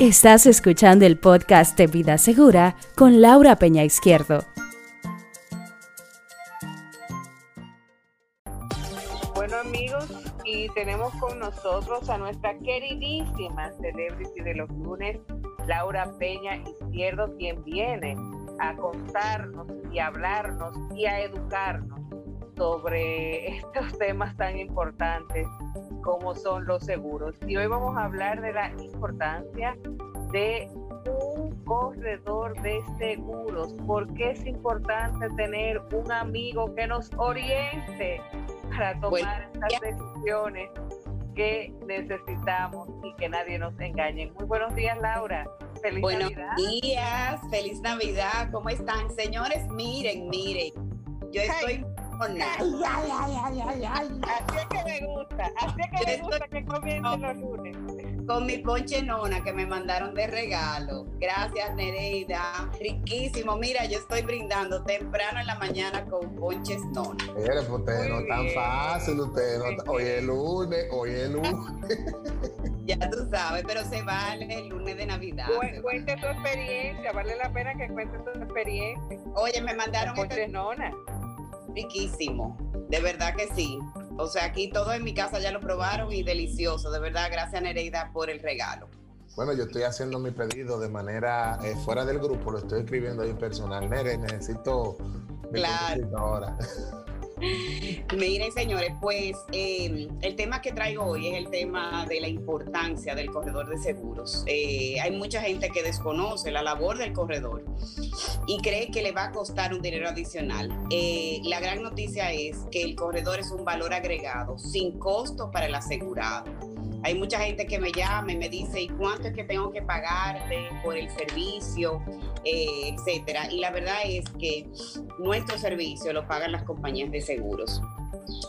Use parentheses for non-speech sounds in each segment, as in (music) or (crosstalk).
Estás escuchando el podcast de Vida Segura con Laura Peña Izquierdo. Bueno amigos, y tenemos con nosotros a nuestra queridísima celebrity de los lunes, Laura Peña Izquierdo, quien viene a contarnos y a hablarnos y a educarnos sobre (laughs) estos temas tan importantes como son los seguros. Y hoy vamos a hablar de la importancia de un corredor de seguros. ¿Por qué es importante tener un amigo que nos oriente para tomar estas decisiones que necesitamos y que nadie nos engañe? Muy buenos días, Laura. Feliz buenos días, feliz Navidad. ¿Cómo están, señores? Miren, miren. Yo estoy Ay, ay, ay, ay, ay, Así es que me gusta, así es que me gusta que comiencen los lunes. Con mi ponche nona que me mandaron de regalo. Gracias, Nereida. Riquísimo. Mira, yo estoy brindando temprano en la mañana con ponches nona. Mire, pues usted no es tan fácil, usted no, hoy es lunes, hoy es lunes. (laughs) ya tú sabes, pero se vale el lunes de Navidad. cuente tu experiencia, vale la pena que cuentes tu experiencia. Oye, me mandaron. Ponches nona riquísimo, de verdad que sí. O sea, aquí todo en mi casa ya lo probaron y delicioso, de verdad, gracias Nereida por el regalo. Bueno, yo estoy haciendo mi pedido de manera eh, fuera del grupo, lo estoy escribiendo ahí personal. Nere, necesito claro. ahora. (laughs) (laughs) Miren, señores, pues em, el tema que traigo hoy es el tema de la importancia del corredor de seguros. Eh, hay mucha gente que desconoce la labor del corredor y cree que le va a costar un dinero adicional. Eh, la gran noticia es que el corredor es un valor agregado sin costo para el asegurado. Hay mucha gente que me llama y me dice, ¿y cuánto es que tengo que pagarte por el servicio? Eh, etcétera. Y la verdad es que nuestro servicio lo pagan las compañías de seguros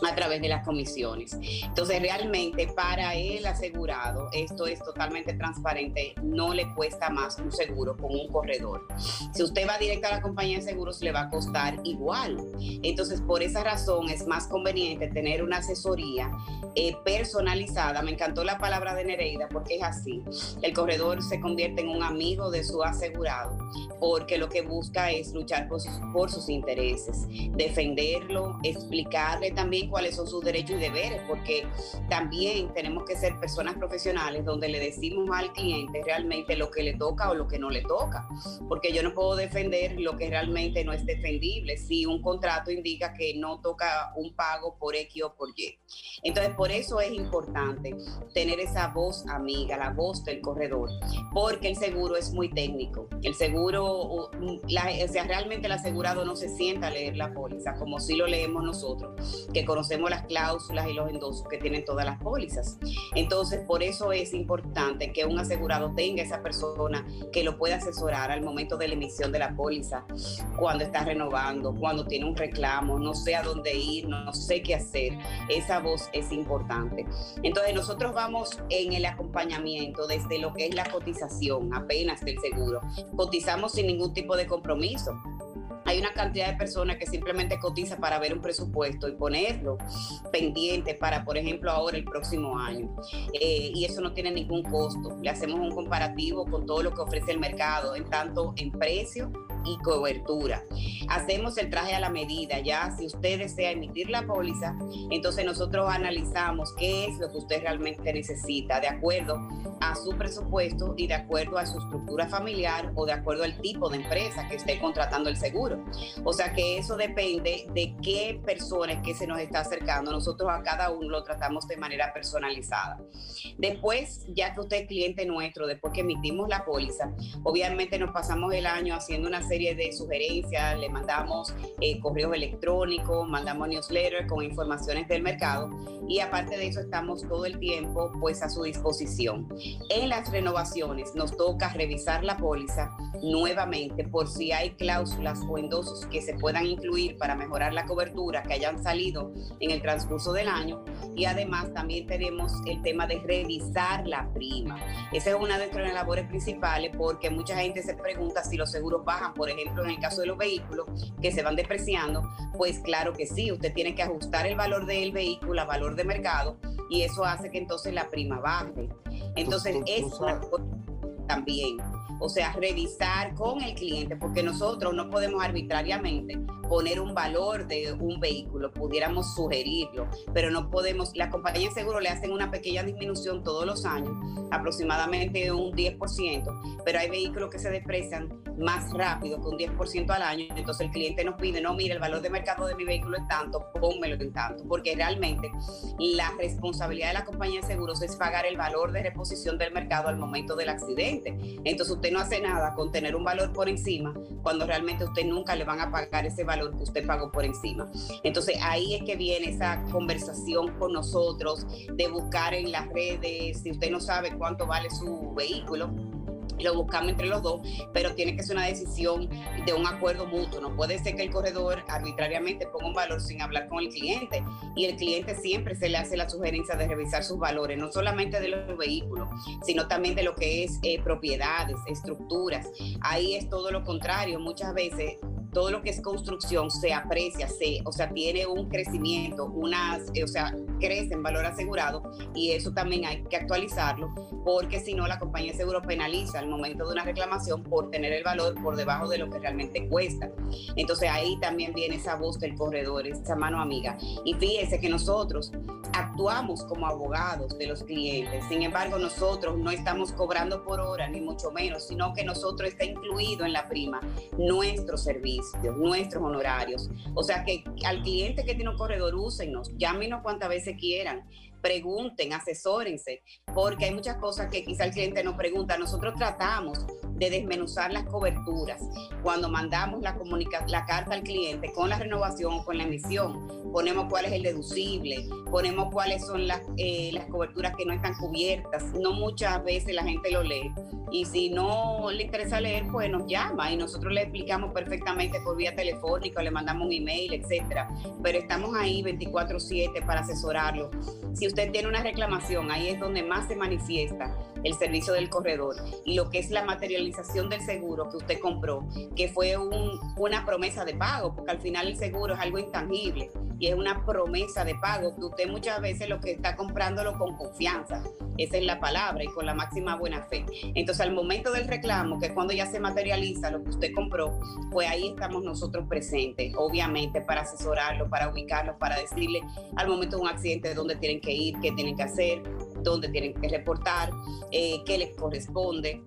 a través de las comisiones. Entonces, realmente para el asegurado, esto es totalmente transparente, no le cuesta más un seguro con un corredor. Si usted va directo a la compañía de seguros, le va a costar igual. Entonces, por esa razón es más conveniente tener una asesoría eh, personalizada. Me encantó la palabra de Nereida porque es así. El corredor se convierte en un amigo de su asegurado porque lo que busca es luchar por sus, por sus intereses, defenderlo, explicarle también cuáles son sus derechos y deberes, porque también tenemos que ser personas profesionales donde le decimos al cliente realmente lo que le toca o lo que no le toca, porque yo no puedo defender lo que realmente no es defendible si un contrato indica que no toca un pago por X o por Y. Entonces, por eso es importante tener esa voz amiga, la voz del corredor, porque el seguro es muy técnico. El seguro, o sea, realmente el asegurado no se sienta a leer la póliza como si lo leemos nosotros, que conocemos las cláusulas y los endosos que tienen todas las pólizas. Entonces, por eso es importante que un asegurado tenga esa persona que lo pueda asesorar al momento de la emisión de la póliza, cuando está renovando, cuando tiene un reclamo, no sé a dónde ir, no sé qué hacer. Esa voz es importante. Entonces, nosotros vamos en el acompañamiento desde lo que es la cotización apenas del seguro. Cotizamos sin ningún tipo de compromiso hay una cantidad de personas que simplemente cotiza para ver un presupuesto y ponerlo pendiente para, por ejemplo, ahora el próximo año. Eh, y eso no tiene ningún costo. Le hacemos un comparativo con todo lo que ofrece el mercado, en tanto en precio y cobertura. Hacemos el traje a la medida, ya si usted desea emitir la póliza, entonces nosotros analizamos qué es lo que usted realmente necesita de acuerdo a su presupuesto y de acuerdo a su estructura familiar o de acuerdo al tipo de empresa que esté contratando el seguro. O sea que eso depende de qué persona que se nos está acercando. Nosotros a cada uno lo tratamos de manera personalizada. Después, ya que usted es cliente nuestro, después que emitimos la póliza, obviamente nos pasamos el año haciendo una serie de sugerencias, le mandamos eh, correos electrónicos, mandamos newsletters con informaciones del mercado y aparte de eso estamos todo el tiempo pues a su disposición. En las renovaciones nos toca revisar la póliza nuevamente por si hay cláusulas o endosos que se puedan incluir para mejorar la cobertura que hayan salido en el transcurso del año y además también tenemos el tema de revisar la prima. Esa es una de nuestras labores principales porque mucha gente se pregunta si los seguros bajan por ejemplo, en el caso de los vehículos que se van depreciando, pues claro que sí, usted tiene que ajustar el valor del vehículo a valor de mercado y eso hace que entonces la prima baje. Entonces, es también. O sea, revisar con el cliente, porque nosotros no podemos arbitrariamente poner un valor de un vehículo, pudiéramos sugerirlo, pero no podemos, las compañías de seguro le hacen una pequeña disminución todos los años, aproximadamente un 10%, pero hay vehículos que se deprecian más rápido que un 10% al año, entonces el cliente nos pide, no, mire, el valor de mercado de mi vehículo es tanto, pónmelo en tanto, porque realmente la responsabilidad de la compañía de seguros es pagar el valor de reposición del mercado al momento del accidente. Entonces usted no hace nada con tener un valor por encima cuando realmente usted nunca le van a pagar ese valor que usted pagó por encima. Entonces ahí es que viene esa conversación con nosotros de buscar en las redes, si usted no sabe cuánto vale su vehículo, lo buscamos entre los dos, pero tiene que ser una decisión de un acuerdo mutuo. No puede ser que el corredor arbitrariamente ponga un valor sin hablar con el cliente y el cliente siempre se le hace la sugerencia de revisar sus valores, no solamente de los vehículos, sino también de lo que es eh, propiedades, estructuras. Ahí es todo lo contrario. Muchas veces todo lo que es construcción se aprecia, se, o sea, tiene un crecimiento, unas, o sea, crece en valor asegurado y eso también hay que actualizarlo porque si no la compañía de seguro penaliza al momento de una reclamación por tener el valor por debajo de lo que realmente cuesta. Entonces ahí también viene esa voz del corredor, esa mano amiga. Y fíjese que nosotros actuamos como abogados de los clientes. Sin embargo, nosotros no estamos cobrando por hora, ni mucho menos, sino que nosotros está incluido en la prima nuestro servicio nuestros honorarios. O sea que al cliente que tiene un corredor, úsenos, llámenos cuantas veces quieran, pregunten, asesórense, porque hay muchas cosas que quizá el cliente no pregunta. Nosotros tratamos de desmenuzar las coberturas cuando mandamos la, la carta al cliente con la renovación, con la emisión. Ponemos cuál es el deducible, ponemos cuáles son las, eh, las coberturas que no están cubiertas. No muchas veces la gente lo lee. Y si no le interesa leer, pues nos llama y nosotros le explicamos perfectamente por vía telefónica, le mandamos un email, etcétera. Pero estamos ahí 24/7 para asesorarlo. Si usted tiene una reclamación, ahí es donde más se manifiesta el servicio del corredor y lo que es la materialización del seguro que usted compró, que fue una promesa de pago, porque al final el seguro es algo intangible y es una promesa de pago que usted muchas veces lo que está comprándolo con confianza, esa es la palabra y con la máxima buena fe. Entonces al momento del reclamo, que es cuando ya se materializa lo que usted compró, pues ahí estamos nosotros presentes, obviamente para asesorarlo, para ubicarlo, para decirle al momento de un accidente dónde tienen que ir, qué tienen que hacer, dónde tienen que reportar, eh, qué les corresponde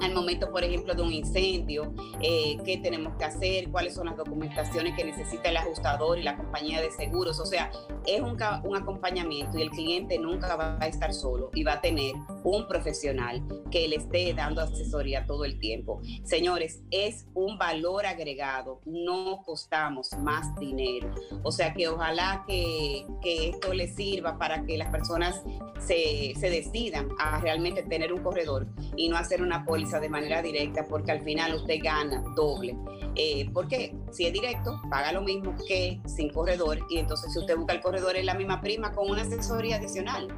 al momento, por ejemplo, de un incendio, eh, qué tenemos que hacer, cuáles son las documentaciones que necesita el ajustador y la compañía de seguros. O sea, es un, un, acompañamiento y el cliente nunca va a estar solo y va a tener un profesional que le esté dando asesoría todo el tiempo. Señores, es un valor agregado, no costamos más dinero. O sea que ojalá que, que esto le sirva para que las personas se, se decidan a realmente tener un corredor y no hacer una póliza de manera directa porque al final usted gana doble. Eh, porque si es directo, paga lo mismo que sin corredor y entonces si usted busca el corredor es la misma prima con una asesoría adicional.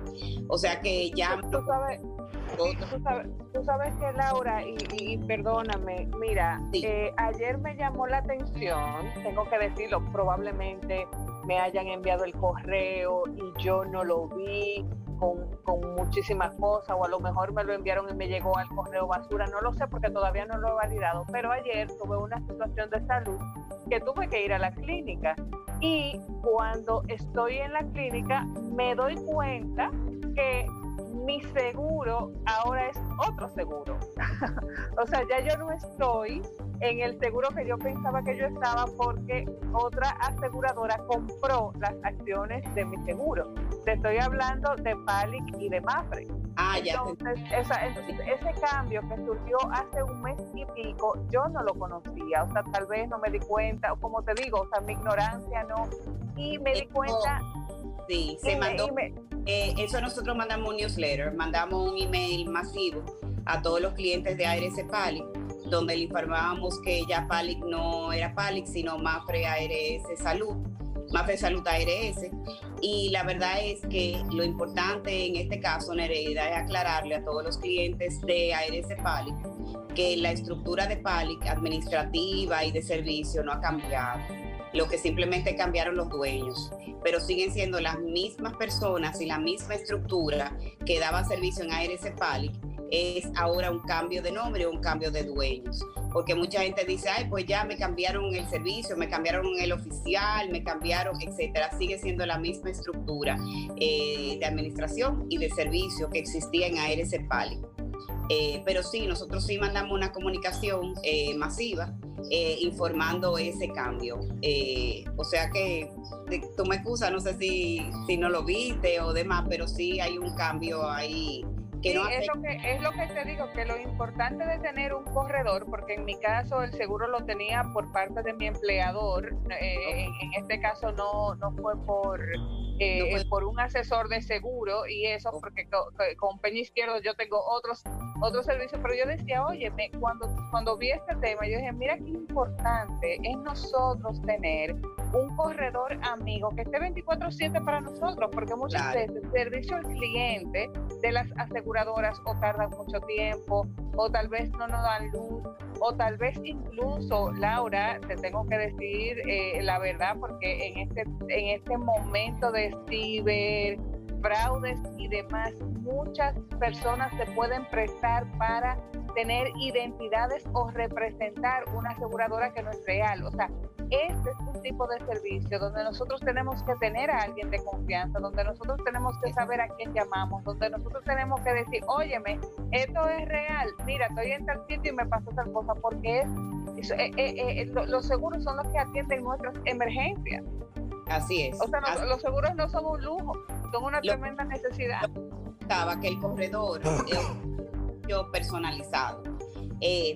O sea que ya... tú sabes, que Laura, y, perdóname, mira, eh, ayer me llamó la atención, tengo que decirlo, probablemente me hayan enviado el correo y yo no lo vi con, con, muchísimas cosas o a lo mejor me lo enviaron y me llegó al correo basura, no lo sé porque todavía no lo he validado, pero ayer tuve una situación de salud que tuve que ir a la clínica. Y cuando estoy en la clínica me doy cuenta que mi seguro ahora es otro seguro. (laughs) o sea, ya yo no estoy en el seguro que yo pensaba que yo estaba porque otra aseguradora compró las acciones de mi seguro. Te estoy hablando de Palic y de Mafre. Ah, ya. Entonces, ese cambio que surgió hace un mes y pico, yo no lo conocía. O sea, tal vez no me di cuenta, o como te digo, o sea, mi ignorancia no. Y me di cuenta. Sí, se mandó. Eh, eso nosotros mandamos un newsletter, mandamos un email masivo a todos los clientes de ARS Palic, donde le informábamos que ya Palic no era Palic, sino Mafre ARS Salud, Mafre Salud ARS. Y la verdad es que lo importante en este caso, Nereida, es aclararle a todos los clientes de ARS Palic que la estructura de Palic administrativa y de servicio no ha cambiado lo que simplemente cambiaron los dueños, pero siguen siendo las mismas personas y la misma estructura que daba servicio en ARS Palic es ahora un cambio de nombre o un cambio de dueños. Porque mucha gente dice, ay, pues ya me cambiaron el servicio, me cambiaron el oficial, me cambiaron, etcétera. Sigue siendo la misma estructura eh, de administración y de servicio que existía en ARS Pali. Eh, pero sí, nosotros sí mandamos una comunicación eh, masiva informando ese cambio. o sea que tú me excusas, no sé si, si no lo viste o demás, pero sí hay un cambio ahí es, lo que, es lo que te digo, que lo importante de tener un corredor, porque en mi caso el seguro lo tenía por parte de mi empleador, eh, en, este caso no, no fue por, eh, por un asesor de seguro y eso porque con, Peña Izquierdo yo tengo otros otros servicios, pero yo decía, oye, cuando, cuando vi este tema, yo dije, mira qué importante es nosotros tener un corredor amigo que esté 24/7 para nosotros, porque muchas veces el servicio al cliente de las aseguradoras o tardan mucho tiempo, o tal vez no nos dan luz, o tal vez incluso, Laura, te tengo que decir eh, la verdad, porque en este, en este momento de ciber, fraudes y demás, muchas personas se pueden prestar para tener identidades o representar una aseguradora que no es real. O sea, este es un tipo de servicio donde nosotros tenemos que tener a alguien de confianza, donde nosotros tenemos que saber a quién llamamos, donde nosotros tenemos que decir, óyeme, esto es real, mira, estoy en tal sitio y me pasó tal cosa, porque es, eh, eh, eh, los seguros son los que atienden nuestras emergencias. Así es. O sea, los seguros no son un lujo, son una tremenda necesidad. Estaba que el corredor (laughs) yo personalizado.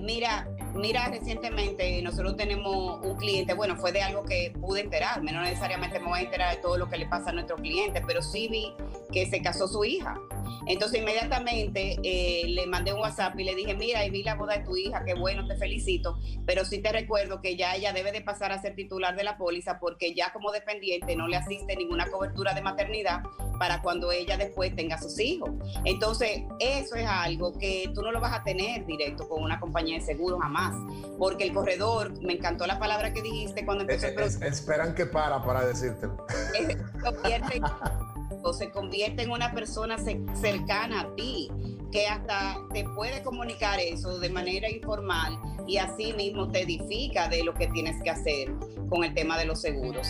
mira, Mira, recientemente nosotros tenemos un cliente, bueno, fue de algo que pude enterarme, no necesariamente me voy a enterar de todo lo que le pasa a nuestro cliente, pero sí vi que se casó su hija. Entonces inmediatamente eh, le mandé un WhatsApp y le dije, mira, y vi la boda de tu hija, qué bueno, te felicito, pero sí te recuerdo que ya ella debe de pasar a ser titular de la póliza porque ya como dependiente no le asiste ninguna cobertura de maternidad para cuando ella después tenga sus hijos. Entonces, eso es algo que tú no lo vas a tener directo con una compañía de seguros jamás, porque el corredor, me encantó la palabra que dijiste cuando empezó el Esperan que para para decirte (laughs) o se convierte en una persona cercana a ti, que hasta te puede comunicar eso de manera informal y así mismo te edifica de lo que tienes que hacer con el tema de los seguros.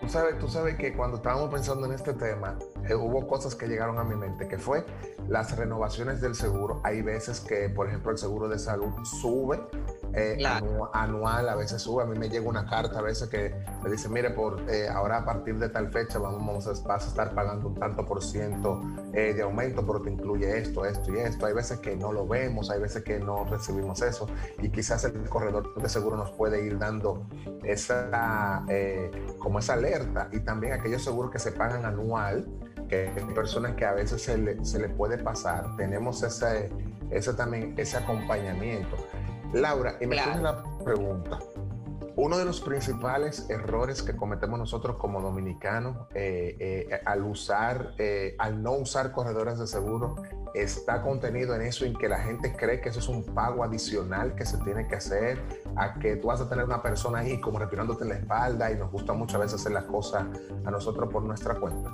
Tú sabes, tú sabes que cuando estábamos pensando en este tema, eh, hubo cosas que llegaron a mi mente, que fue las renovaciones del seguro. Hay veces que, por ejemplo, el seguro de salud sube eh, anual, a veces sube. A mí me llega una carta a veces que me dice, mire, por eh, ahora a partir de tal fecha vamos, a, vas a estar pagando un tanto por ciento de aumento, pero te incluye esto, esto y esto. Hay veces que no lo vemos, hay veces que no recibimos eso y quizás el corredor de seguro nos puede ir dando esa, como esa alerta y también aquellos seguros que se pagan anual que hay personas que a veces se le, se le puede pasar. Tenemos ese, ese también, ese acompañamiento. Laura, y me claro. una pregunta. Uno de los principales errores que cometemos nosotros como dominicanos eh, eh, al usar, eh, al no usar corredores de seguro, está contenido en eso, en que la gente cree que eso es un pago adicional que se tiene que hacer, a que tú vas a tener una persona ahí como respirándote en la espalda y nos gusta muchas veces hacer las cosas a nosotros por nuestra cuenta.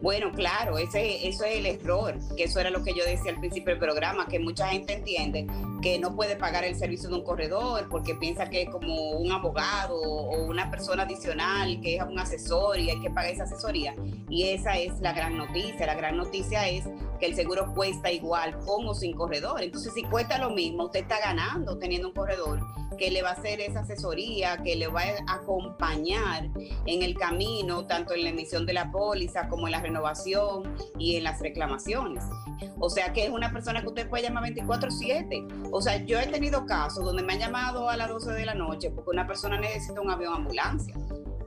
Bueno, claro, ese, eso es el error, que eso era lo que yo decía al principio del programa, que mucha gente entiende que no puede pagar el servicio de un corredor porque piensa que es como un abogado o una persona adicional, que es un asesor y hay que pagar esa asesoría. Y esa es la gran noticia. La gran noticia es que el seguro cuesta igual con o sin corredor. Entonces, si cuesta lo mismo, usted está ganando teniendo un corredor que le va a hacer esa asesoría, que le va a acompañar en el camino, tanto en la emisión de la póliza como en la renovación y en las reclamaciones. O sea que es una persona que usted puede llamar 24/7. O sea, yo he tenido casos donde me han llamado a las 12 de la noche porque una persona necesita un avión ambulancia.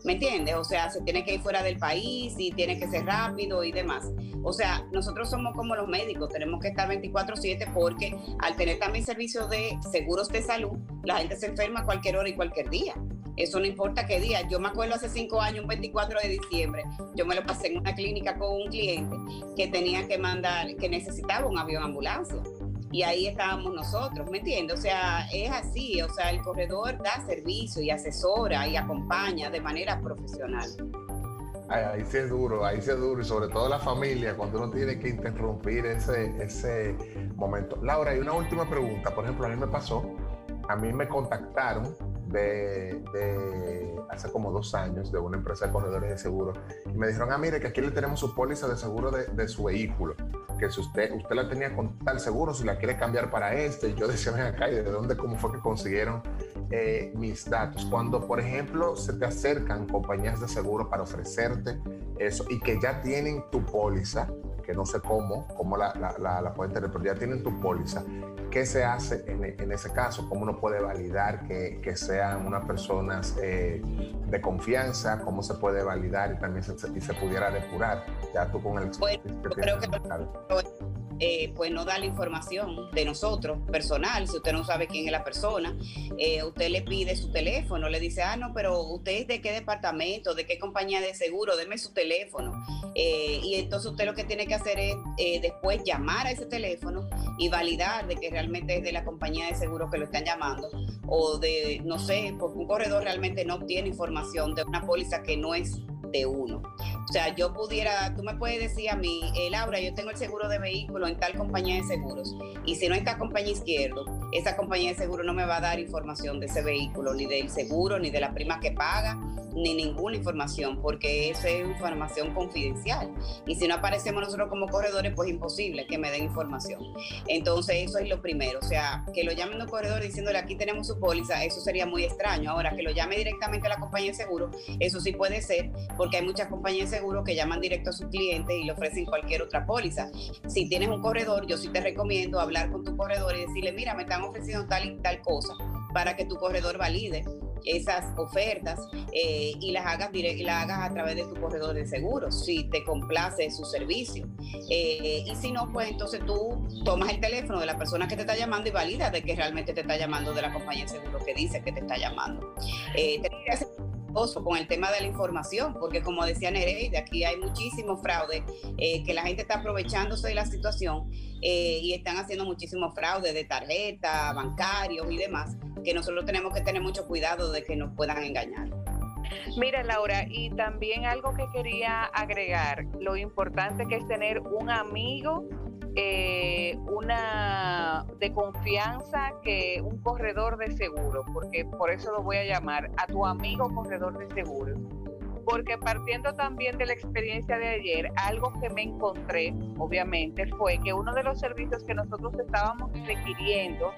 ¿Me entiendes? O sea, se tiene que ir fuera del país y tiene que ser rápido y demás. O sea, nosotros somos como los médicos, tenemos que estar 24/7 porque al tener también servicios de seguros de salud, la gente se enferma a cualquier hora y cualquier día. Eso no importa qué día. Yo me acuerdo hace cinco años, un 24 de diciembre, yo me lo pasé en una clínica con un cliente que tenía que mandar, que necesitaba un avión ambulancia y ahí estábamos nosotros, ¿me entiendes? O sea, es así, o sea, el corredor da servicio y asesora y acompaña de manera profesional. Ahí sí es duro, ahí sí es duro, y sobre todo la familia, cuando uno tiene que interrumpir ese, ese momento. Laura, hay una última pregunta. Por ejemplo, a mí me pasó, a mí me contactaron de, hace como dos años de una empresa de corredores de seguro y me dijeron, ah, mire, que aquí le tenemos su póliza de seguro de, de su vehículo, que si usted, usted la tenía con tal seguro, si la quiere cambiar para este, yo decía, ven acá, ¿y de dónde, cómo fue que consiguieron eh, mis datos? Cuando, por ejemplo, se te acercan compañías de seguro para ofrecerte eso y que ya tienen tu póliza, que no sé cómo, cómo la, la, pueden tener, pero ya tienen tu póliza. ¿Qué se hace en, en ese caso? ¿Cómo uno puede validar que, que sean unas personas eh, de confianza? ¿Cómo se puede validar y también se, y se pudiera depurar? Ya tú con el bueno, que creo que eh, pues no da la información de nosotros, personal, si usted no sabe quién es la persona, eh, usted le pide su teléfono, le dice, ah, no, pero usted es de qué departamento, de qué compañía de seguro, deme su teléfono. Eh, y entonces usted lo que tiene que hacer es eh, después llamar a ese teléfono y validar de que realmente es de la compañía de seguro que lo están llamando o de, no sé, porque un corredor realmente no obtiene información de una póliza que no es de uno. O sea, yo pudiera, tú me puedes decir a mí, eh, Laura, yo tengo el seguro de vehículo en tal compañía de seguros. Y si no está compañía izquierdo, esa compañía de seguro no me va a dar información de ese vehículo, ni del seguro, ni de la prima que paga, ni ninguna información, porque esa es información confidencial. Y si no aparecemos nosotros como corredores, pues imposible que me den información. Entonces, eso es lo primero. O sea, que lo llamen un corredor diciéndole aquí tenemos su póliza, eso sería muy extraño. Ahora, que lo llame directamente a la compañía de seguro, eso sí puede ser, porque hay muchas compañías de seguro que llaman directo a sus clientes y le ofrecen cualquier otra póliza. Si tienes un corredor, yo sí te recomiendo hablar con tu corredor y decirle, mira, me están ofreciendo tal y tal cosa para que tu corredor valide esas ofertas eh, y las hagas y las hagas a través de tu corredor de seguros, si te complace su servicio. Eh, y si no, pues entonces tú tomas el teléfono de la persona que te está llamando y valida de que realmente te está llamando de la compañía de seguro que dice que te está llamando. Eh, con el tema de la información, porque como decía Nereida, aquí hay muchísimo fraude, eh, que la gente está aprovechándose de la situación eh, y están haciendo muchísimos fraudes de tarjeta, bancarios y demás, que nosotros tenemos que tener mucho cuidado de que nos puedan engañar. Mira, Laura, y también algo que quería agregar, lo importante que es tener un amigo eh, una de confianza que un corredor de seguro, porque por eso lo voy a llamar a tu amigo corredor de seguro. Porque partiendo también de la experiencia de ayer, algo que me encontré, obviamente, fue que uno de los servicios que nosotros estábamos requiriendo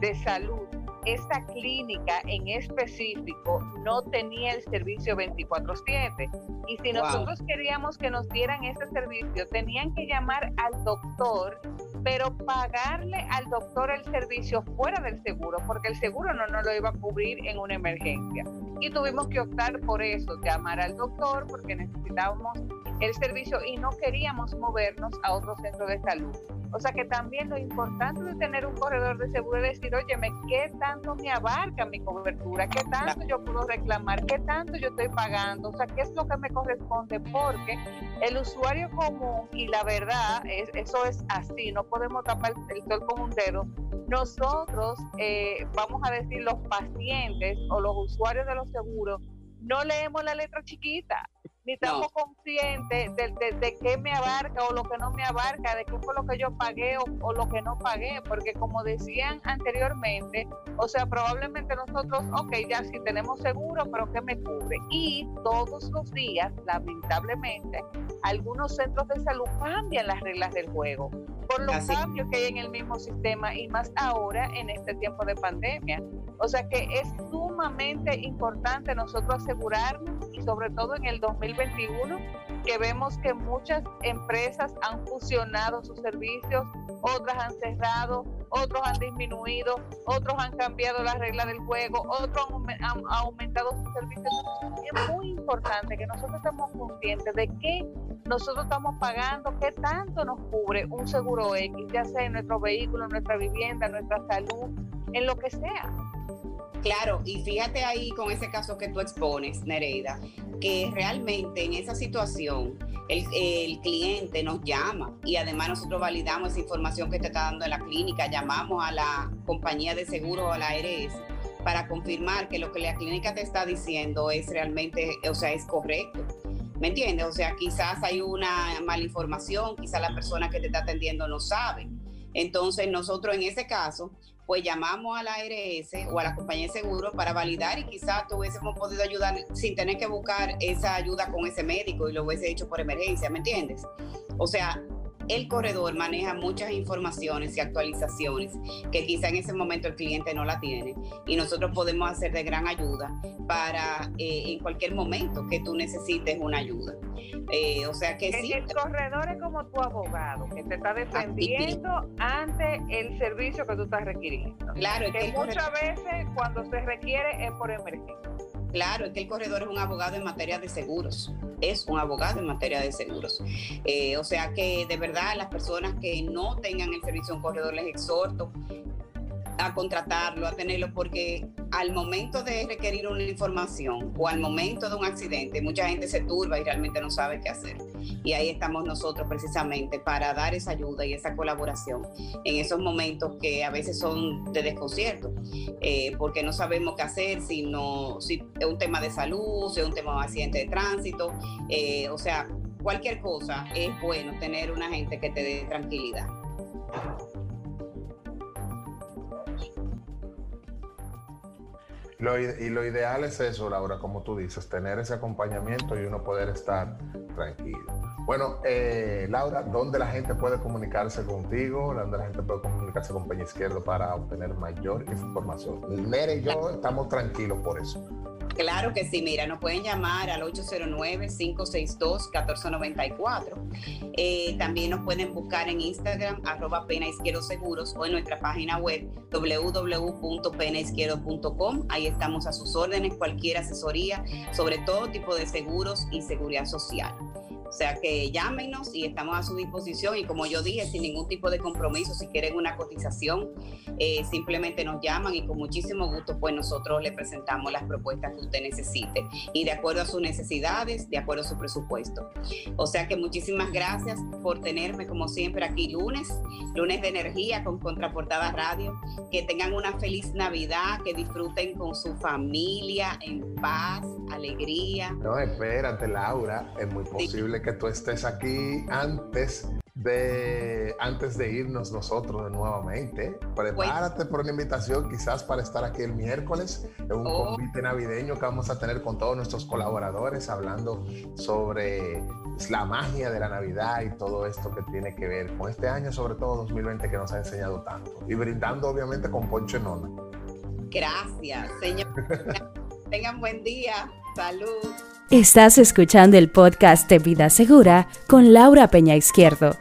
de salud esta clínica en específico no tenía el servicio 24/7. Y si nosotros queríamos que nos dieran ese servicio, tenían que llamar al doctor, pero pagarle al doctor el servicio fuera del seguro, porque el seguro no nos lo iba a cubrir en una emergencia. Y tuvimos que optar por eso, llamar al doctor, porque necesitábamos el servicio y no queríamos movernos a otro centro de salud. O sea que también lo importante de tener un corredor de seguro es decir, oye, ¿qué tanto me abarca mi cobertura? ¿Qué tanto yo puedo reclamar? ¿Qué tanto yo estoy pagando? O sea, ¿qué es lo que me corresponde? Porque el usuario común, y la verdad, es, eso es así, no podemos tapar el sol con un dedo. Nosotros, eh, vamos a decir, los pacientes o los usuarios de los seguros, no leemos la letra chiquita ni estamos conscientes de, de, qué me abarca o lo que no me abarca, de qué fue lo que yo pagué o, lo que no pagué, porque como decían anteriormente, o sea, probablemente nosotros, ok, ya sí tenemos seguro, pero ¿qué me cubre? Y todos los días, lamentablemente, algunos centros de salud cambian las reglas del juego por los cambios que hay en el mismo sistema y más ahora en este tiempo de pandemia. O sea que es sumamente importante nosotros asegurarnos y sobre todo en el 2021 que vemos que muchas empresas han fusionado sus servicios, otras han cerrado, otros han disminuido, otros han cambiado las reglas del juego, otros han, aumentado sus servicios. Es muy importante que nosotros estemos conscientes de que nosotros estamos pagando, qué tanto nos cubre un seguro X, ya sea en nuestro vehículo, en nuestra vivienda, en nuestra salud, en lo que sea. Claro, y fíjate ahí con ese caso que tú expones, Nereida, que realmente en esa situación el, cliente nos llama y además nosotros validamos esa información que te está dando en la clínica, llamamos a la compañía de seguro o a la ARS para confirmar que lo que la clínica te está diciendo es realmente, o sea, es correcto. ¿Me entiendes? O sea, quizás hay una mala información, quizás la persona que te está atendiendo no sabe. Entonces nosotros en ese caso, pues llamamos a la ARS o a la compañía de seguro para validar y quizás tuviésemos podido ayudar sin tener que buscar esa ayuda con ese médico y lo hubiese hecho por emergencia, ¿me entiendes? O sea, el corredor maneja muchas informaciones y actualizaciones que quizá en ese momento el cliente no la tiene y nosotros podemos hacer de gran ayuda para eh, en cualquier momento que tú necesites una ayuda. Eh, o sea que sí. El corredor es como tu abogado que te está defendiendo ante el servicio que tú estás requiriendo. Claro, que, muchas veces cuando se requiere es por emergencia. Claro, es que el corredor es un abogado en materia de seguros, es un abogado en materia de seguros. Eh, o sea que de verdad las personas que no tengan el servicio de un corredor les exhorto a contratarlo, a tenerlo, porque al momento de requerir una información o al momento de un accidente, mucha gente se turba y realmente no sabe qué hacer. Y ahí estamos nosotros precisamente para dar esa ayuda y esa colaboración en esos momentos que a veces son de desconcierto, eh, porque no sabemos qué hacer, si, no, si es un tema de salud, si es un tema de accidente de tránsito, eh, o sea, cualquier cosa es bueno tener una gente que te dé tranquilidad. Y lo ideal es eso, Laura, como tú dices, tener ese acompañamiento y uno poder estar tranquilo. Bueno, eh, Laura, ¿dónde la gente puede comunicarse contigo? ¿Dónde la gente puede comunicarse con Peña Izquierdo para obtener mayor información? Mere y yo estamos tranquilos por eso. Claro que sí, mira, nos pueden llamar al 809-562-1494. Eh, también nos pueden buscar en Instagram, arroba pena izquierdo seguros, o en nuestra página web www.penaizquierdo.com. Ahí estamos a sus órdenes, cualquier asesoría sobre todo tipo de seguros y seguridad social. O sea que llámenos y estamos a su disposición y como yo dije, sin ningún tipo de compromiso, si quieren una cotización, eh, simplemente nos llaman y con muchísimo gusto pues nosotros le presentamos las propuestas que usted necesite y de acuerdo a sus necesidades, de acuerdo a su presupuesto. O sea que muchísimas gracias por tenerme como siempre aquí lunes, lunes de energía con Contraportada Radio. Que tengan una feliz Navidad, que disfruten con su familia en paz, alegría. No, espérate Laura, es muy posible que tú estés aquí antes de, antes de irnos nosotros nuevamente. Prepárate por una invitación quizás para estar aquí el miércoles en un oh. convite navideño que vamos a tener con todos nuestros colaboradores hablando sobre la magia de la Navidad y todo esto que tiene que ver con este año, sobre todo 2020 que nos ha enseñado tanto. Y brindando obviamente con Poncho Nona. Gracias, señor. (laughs) Tengan buen día. Salud. Estás escuchando el podcast de Vida Segura con Laura Peña Izquierdo.